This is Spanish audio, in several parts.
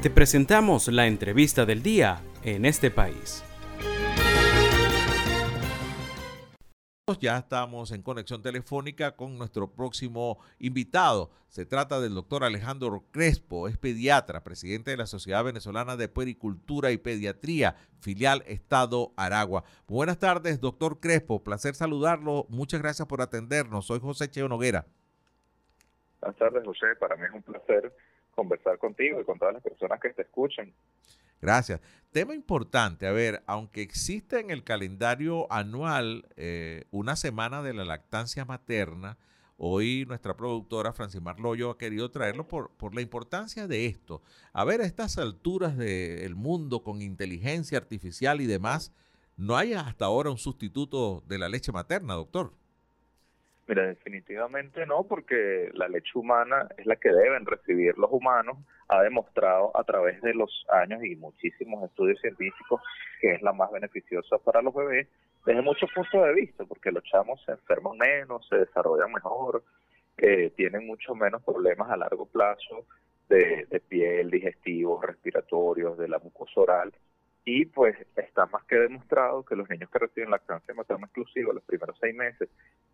Te presentamos la entrevista del día en este país. Ya estamos en conexión telefónica con nuestro próximo invitado. Se trata del doctor Alejandro Crespo, es pediatra, presidente de la Sociedad Venezolana de Puericultura y Pediatría, filial Estado Aragua. Buenas tardes, doctor Crespo. Placer saludarlo. Muchas gracias por atendernos. Soy José Cheo Noguera. Buenas tardes, José. Para mí es un placer conversar contigo y con todas las personas que te escuchen. Gracias. Tema importante, a ver, aunque existe en el calendario anual eh, una semana de la lactancia materna, hoy nuestra productora Francimar Loyo ha querido traerlo por la importancia de esto. A ver, a estas alturas del mundo con inteligencia artificial y demás, no hay hasta ahora un sustituto de la leche materna, doctor. Mira, definitivamente no, porque la leche humana es la que deben recibir los humanos. Ha demostrado a través de los años y muchísimos estudios científicos que es la más beneficiosa para los bebés desde muchos puntos de vista, porque los chamos se enferman menos, se desarrollan mejor, eh, tienen mucho menos problemas a largo plazo de, de piel, digestivos, respiratorios, de la mucosa oral y pues está más que demostrado que los niños que reciben lactancia materna exclusiva los primeros seis meses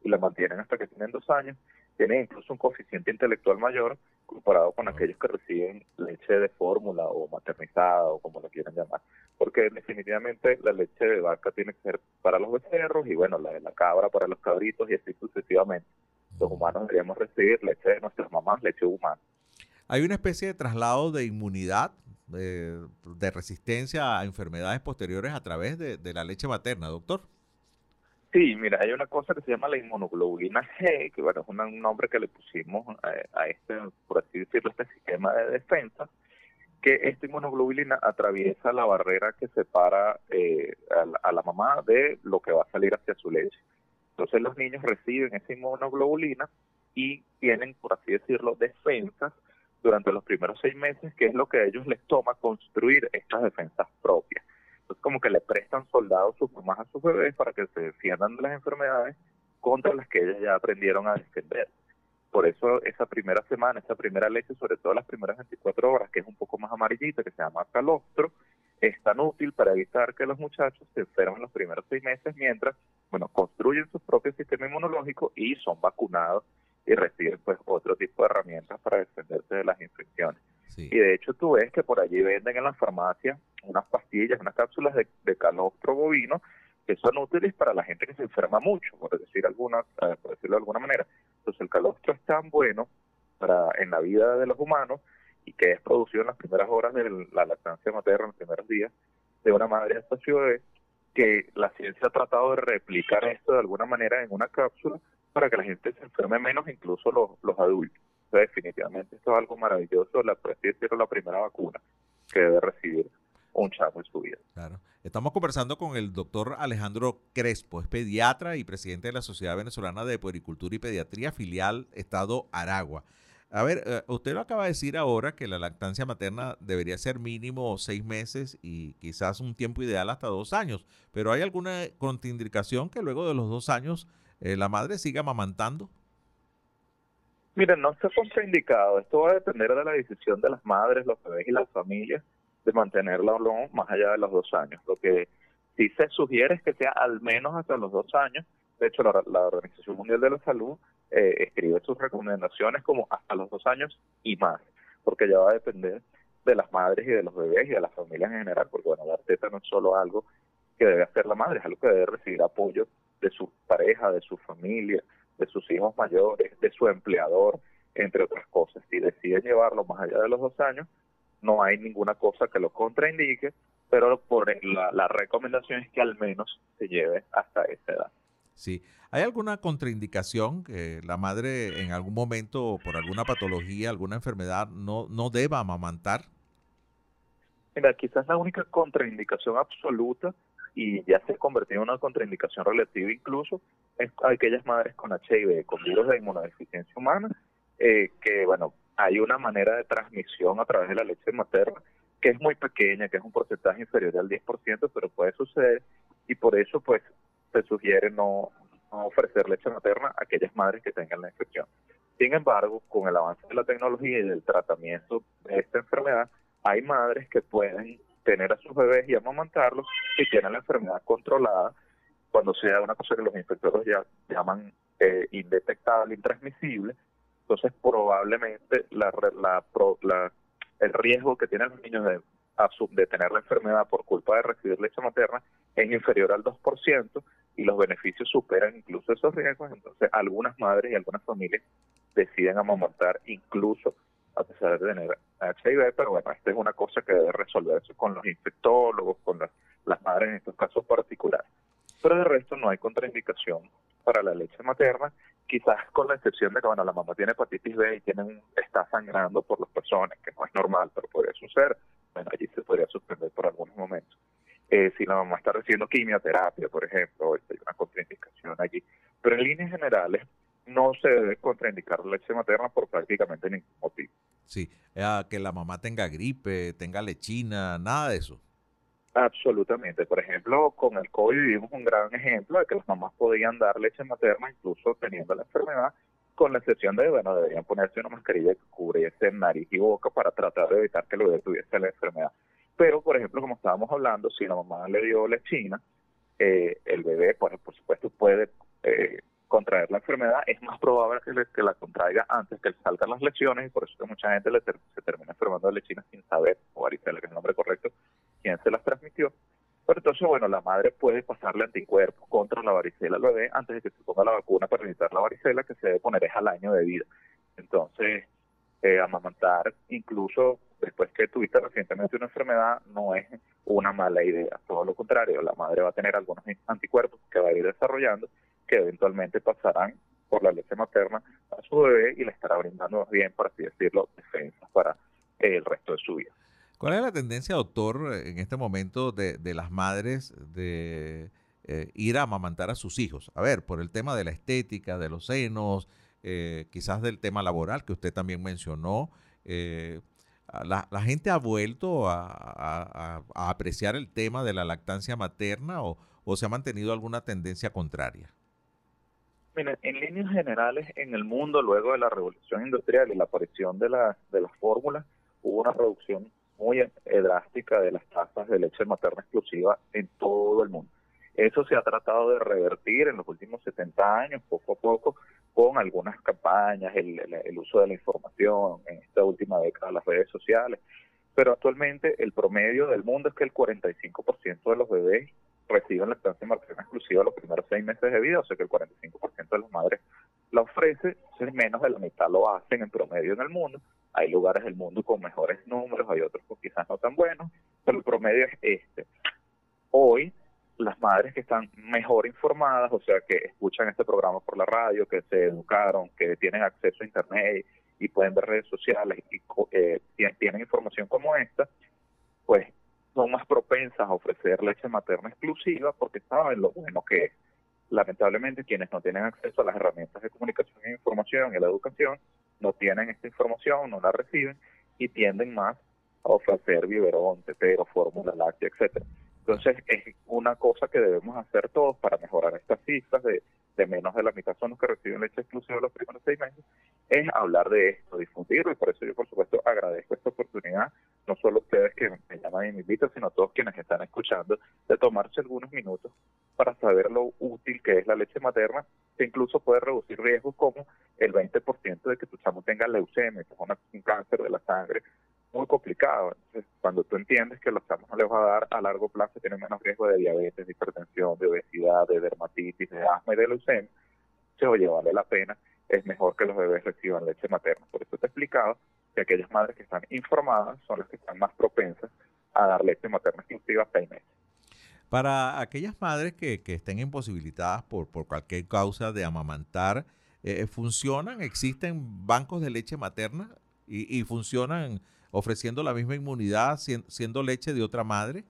y la mantienen hasta que tienen dos años, tienen incluso un coeficiente intelectual mayor comparado con aquellos que reciben leche de fórmula o maternizada o como lo quieran llamar. Porque definitivamente la leche de vaca tiene que ser para los becerros y bueno, la de la cabra para los cabritos y así sucesivamente. Los humanos deberíamos recibir leche de nuestras mamás, leche humana. Hay una especie de traslado de inmunidad de, resistencia a enfermedades posteriores a través de, la leche materna, doctor? Sí, mira, hay una cosa que se llama la inmunoglobulina G, que bueno, es un nombre que le pusimos a, este, por así decirlo, este sistema de defensa, que esta inmunoglobulina atraviesa la barrera que separa eh, a, la mamá de lo que va a salir hacia su leche. Entonces los niños reciben esa inmunoglobulina y tienen, por así decirlo, defensas durante los primeros seis meses, que es lo que a ellos les toma construir estas defensas propias. Entonces, como que le prestan soldados sus mamás a sus bebés para que se defiendan de las enfermedades contra las que ellos ya aprendieron a defender. Por eso esa primera semana, esa primera leche, sobre todo las primeras 24 horas, que es un poco más amarillita, que se llama calostro, es tan útil para evitar que los muchachos se enfermen los primeros seis meses mientras, bueno, construyen su propio sistema inmunológico y son vacunados y reciben pues otro tipo de herramientas para defenderse de las infecciones. Y de hecho tú ves que por allí venden en la farmacia unas pastillas, unas cápsulas de, de calostro bovino que son útiles para la gente que se enferma mucho, por decir alguna, eh, por decirlo de alguna manera. Entonces el calostro es tan bueno para en la vida de los humanos y que es producido en las primeras horas de la lactancia materna, en los primeros días de una madre hasta su bebé, que la ciencia ha tratado de replicar esto de alguna manera en una cápsula para que la gente se enferme menos, incluso los, los adultos. definitivamente esto es algo maravilloso, la, la primera vacuna que debe recibir un chavo en su vida. Claro. Estamos conversando con el doctor Alejandro Crespo, es pediatra y presidente de la Sociedad Venezolana de Puericultura y Pediatría, filial Estado Aragua. A ver, eh, usted lo acaba de decir ahora que la lactancia materna debería ser mínimo seis meses y quizás un tiempo ideal hasta dos años, pero ¿hay alguna contraindicación que luego de los dos años eh, la madre siga amamantando? Miren, no está contraindicado. Esto va a depender de la decisión de las madres, los bebés y las familias de mantenerla o no más allá de los dos años. Lo que sí se sugiere es que sea al menos hasta los dos años. De hecho, la, Organización Mundial de la Salud eh, escribe sus recomendaciones como hasta los dos años y más, porque ya va a depender de las madres y de los bebés y de las familias en general, porque bueno, la teta no es solo algo que debe hacer la madre, es algo que debe recibir apoyo de su pareja, de su familia, de sus hijos mayores, de su empleador, entre otras cosas. Si deciden llevarlo más allá de los dos años, no hay ninguna cosa que lo contraindique, pero por la, la recomendación es que al menos se lleve hasta esa edad. Sí. ¿Hay alguna contraindicación que la madre en algún momento, por alguna patología, alguna enfermedad, no, no deba amamantar? Mira, quizás la única contraindicación absoluta y ya se ha convertido en una contraindicación relativa incluso en aquellas madres con HIV, con virus de inmunodeficiencia humana, eh, que bueno, hay una manera de transmisión a través de la leche materna que es muy pequeña, que es un porcentaje inferior al 10%, pero puede suceder y por eso pues se sugiere no, no ofrecer leche materna a aquellas madres que tengan la infección. Sin embargo, con el avance de la tecnología y del tratamiento de esta enfermedad, hay madres que pueden tener a sus bebés y amamantarlos y tienen la enfermedad controlada cuando sea una cosa que los inspectores ya llaman eh, indetectable, intransmisible, entonces probablemente la, la, la, el riesgo que tienen los niños de, de tener la enfermedad por culpa de recibir leche materna es inferior al 2% y los beneficios superan incluso esos riesgos, entonces algunas madres y algunas familias deciden amamantar incluso a pesar de tener HIV, pero bueno, esta es una cosa que debe resolverse con los infectólogos, con las, las madres en estos casos particulares. Pero de resto no hay contraindicación para la leche materna, quizás con la excepción de que bueno, la mamá tiene hepatitis B y tiene está sangrando por los personas, que no es normal, pero podría suceder, bueno, allí se podría suspender por algunos momentos. Eh, si la mamá está recibiendo quimioterapia, por ejemplo, hay una contraindicación allí. Pero en líneas generales, no se debe contraindicar la leche materna por prácticamente ningún motivo. Sí, que la mamá tenga gripe, tenga lechina, nada de eso. Absolutamente. Por ejemplo, con el COVID vivimos un gran ejemplo de que las mamás podían dar leche materna incluso teniendo la enfermedad, con la excepción de, bueno, deberían ponerse una mascarilla que cubriese nariz y boca para tratar de evitar que bebé tuviese la enfermedad. Pero, por ejemplo, como estábamos hablando, si la mamá le dio lechina, eh, el bebé, pues, por supuesto, puede eh, contraer la enfermedad, es más probable que, la contraiga antes que le salgan las lesiones y por eso que mucha gente le se termina enfermando de lechina sin saber, o varicela, que es el nombre correcto, quién se las transmitió. Pero entonces, bueno, la madre puede pasarle anticuerpos contra la varicela al bebé antes de que se ponga la vacuna para evitar la varicela, que se debe poner es al año de vida. Entonces, eh, amamantar, incluso después que tuviste recientemente una enfermedad, no es una mala idea. Todo lo contrario, la madre va a tener algunos anticuerpos que va a ir desarrollando que eventualmente pasarán por la leche materna a su bebé y le estará brindando más bien, por así decirlo, defensas para el resto de su vida. ¿Cuál es la tendencia, doctor, en este momento de, las madres de eh, ir a amamantar a sus hijos? A ver, por el tema de la estética, de los senos, eh, quizás del tema laboral que usted también mencionó. Eh, la, gente ha vuelto a, apreciar el tema de la lactancia materna o, se ha mantenido alguna tendencia contraria? En líneas generales, en el mundo, luego de la revolución industrial y la aparición de, de las fórmulas, hubo una reducción muy eh, drástica de las tasas de leche materna exclusiva en todo el mundo. Eso se ha tratado de revertir en los últimos 70 años, poco a poco, con algunas campañas, el, uso de la información, en esta última década las redes sociales. Pero actualmente el promedio del mundo es que el 45% de los bebés reciben lactancia materna exclusiva los primeros seis meses de vida, o sea que el 45% de las madres la ofrece, menos de la mitad lo hacen en promedio en el mundo. Hay lugares del mundo con mejores números, hay otros con quizás no tan buenos, pero el promedio es este. Hoy, las madres que están mejor informadas, o sea, que escuchan este programa por la radio, que se educaron, que tienen acceso a Internet y pueden ver redes sociales y eh, tienen información como esta, pues son más propensas a ofrecer leche materna exclusiva porque saben lo bueno que es. Lamentablemente, quienes no tienen acceso a las herramientas de comunicación e información y la educación, no tienen esta información, no la reciben y tienden más a ofrecer biberón, tetero, fórmula láctea, etcétera. Entonces, es una cosa que debemos hacer todos para mejorar estas cifras de, de menos de la mitad son los que reciben leche exclusiva los primeros seis meses, es hablar de esto, difundirlo, y por eso yo, por supuesto, agradezco esta oportunidad, no solo ustedes que me llaman y me invitan, sino todos quienes están escuchando, de tomarse algunos minutos para saber lo útil que es la leche materna, que incluso puede reducir riesgos como el 20% de que tu chamo tenga leucemia, que es un cáncer de la sangre, muy complicado. Entonces, cuando tú entiendes que los chamos no les va a dar a largo plazo, tienen menos riesgo de diabetes, de hipertensión, de obesidad, de dermatitis, de asma y de leucemia, se oye, vale la pena, es mejor que los bebés reciban leche materna. Por eso te he explicado que aquellas madres que están informadas son las que están más propensas a dar leche materna exclusiva seis meses. Para aquellas madres que, estén imposibilitadas por, por cualquier causa de amamantar, eh, ¿funcionan? ¿Existen bancos de leche materna y, y funcionan ofreciendo la misma inmunidad siendo leche de otra madre?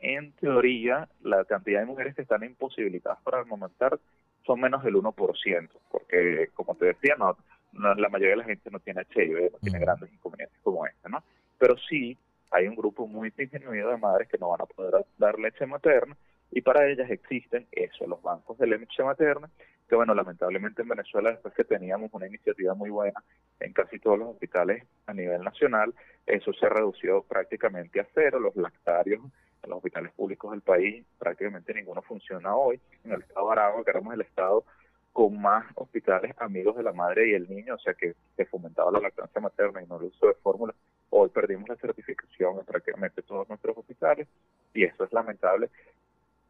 en teoría, la cantidad de mujeres que están imposibilitadas para amamantar son menos del 1%, porque, como te decía, no, la mayoría de la gente no tiene HIV, no tiene grandes inconvenientes como este, ¿no? Pero sí hay un grupo muy disminuido de madres que no van a poder dar leche materna y para ellas existen eso, los bancos de leche materna, que bueno, lamentablemente en Venezuela después que teníamos una iniciativa muy buena en casi todos los hospitales a nivel nacional. Eso se ha reducido prácticamente a cero. Los lactarios en los hospitales públicos del país prácticamente ninguno funciona hoy. En el estado de Aragua, que éramos el estado con más hospitales amigos de la madre y el niño, o sea que se fomentaba la lactancia materna y no el uso de fórmulas. Hoy perdimos la certificación en prácticamente todos nuestros hospitales y eso es lamentable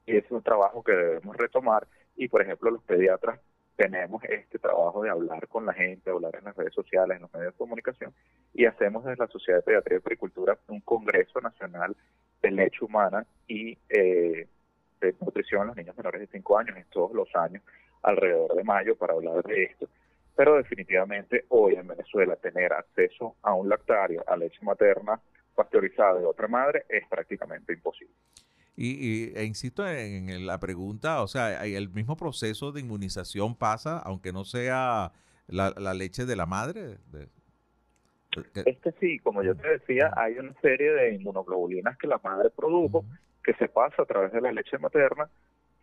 y es un trabajo que debemos retomar y por ejemplo los pediatras tenemos este trabajo de hablar con la gente, hablar en las redes sociales, en los medios de comunicación y hacemos desde la Sociedad de Pediatría y Agricultura un Congreso Nacional de Leche Humana y eh, de Nutrición en los niños menores de 5 años en todos los años alrededor de mayo para hablar de esto. Pero definitivamente hoy en Venezuela tener acceso a un lactario, a leche materna pasteurizada de otra madre es prácticamente imposible. Y, e insisto en, la pregunta, o sea, el mismo proceso de inmunización pasa, aunque no sea la, leche de la madre. es que sí, como yo te decía, hay una serie de inmunoglobulinas que la madre produjo, que se pasa a través de la leche materna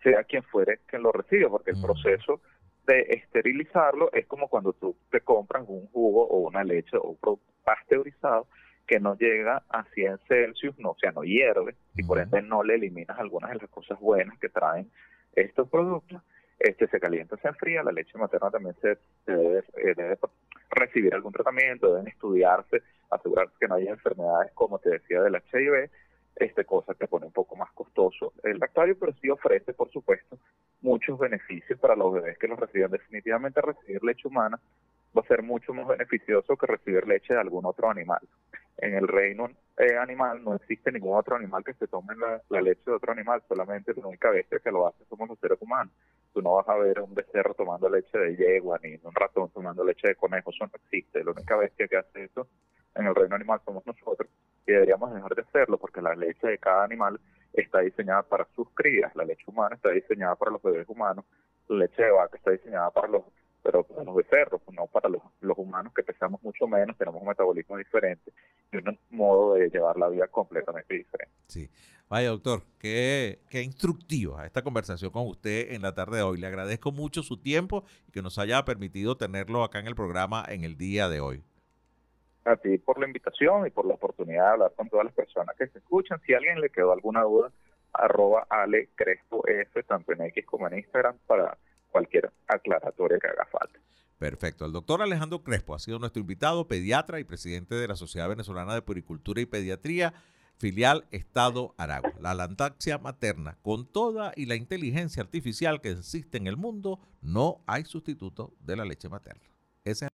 sea quien fuere quien lo reciba, porque el proceso de esterilizarlo es como cuando tú te compras un jugo o una leche o un producto pasteurizado que no llega a 100 Celsius, no, o sea, no hierve, y por ende no le eliminas algunas de las cosas buenas que traen estos productos, este se calienta, se enfría, la leche materna también se, debe, eh, debe, recibir algún tratamiento, deben estudiarse, asegurarse que no haya enfermedades como te decía del HIV, este cosa que pone un poco más costoso el lactario, pero sí ofrece, por supuesto, muchos beneficios para los bebés que los reciben. Definitivamente recibir leche humana va a ser mucho más beneficioso que recibir leche de algún otro animal. En el reino eh, animal no existe ningún otro animal que se tome la, leche de otro animal, solamente la única bestia que lo hace somos los seres humanos. Tú no vas a ver un becerro tomando leche de yegua ni un ratón tomando leche de conejo, eso no existe. La única bestia que hace eso en el reino animal somos nosotros y deberíamos dejar de hacerlo porque la leche de cada animal está diseñada para sus crías, la leche humana está diseñada para los bebés humanos, la leche de vaca está diseñada para los pero para los becerros, no para los, los humanos que pesamos mucho menos, tenemos un metabolismo diferente y un modo de llevar la vida completamente diferente. Sí. Vaya, doctor, qué, qué instructiva esta conversación con usted en la tarde de hoy. Le agradezco mucho su tiempo y que nos haya permitido tenerlo acá en el programa en el día de hoy a ti por la invitación y por la oportunidad de hablar con todas las personas que se escuchan. Si a alguien le quedó alguna duda, arroba Ale Crespo F, tanto en X como en Instagram, para cualquier aclaratoria que haga falta. Perfecto. El doctor Alejandro Crespo ha sido nuestro invitado, pediatra y presidente de la Sociedad Venezolana de Puricultura y Pediatría, filial Estado Aragua. La lactancia materna, con toda y la inteligencia artificial que existe en el mundo, no hay sustituto de la leche materna. Ese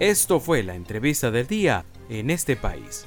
Esto fue la entrevista del día en este país.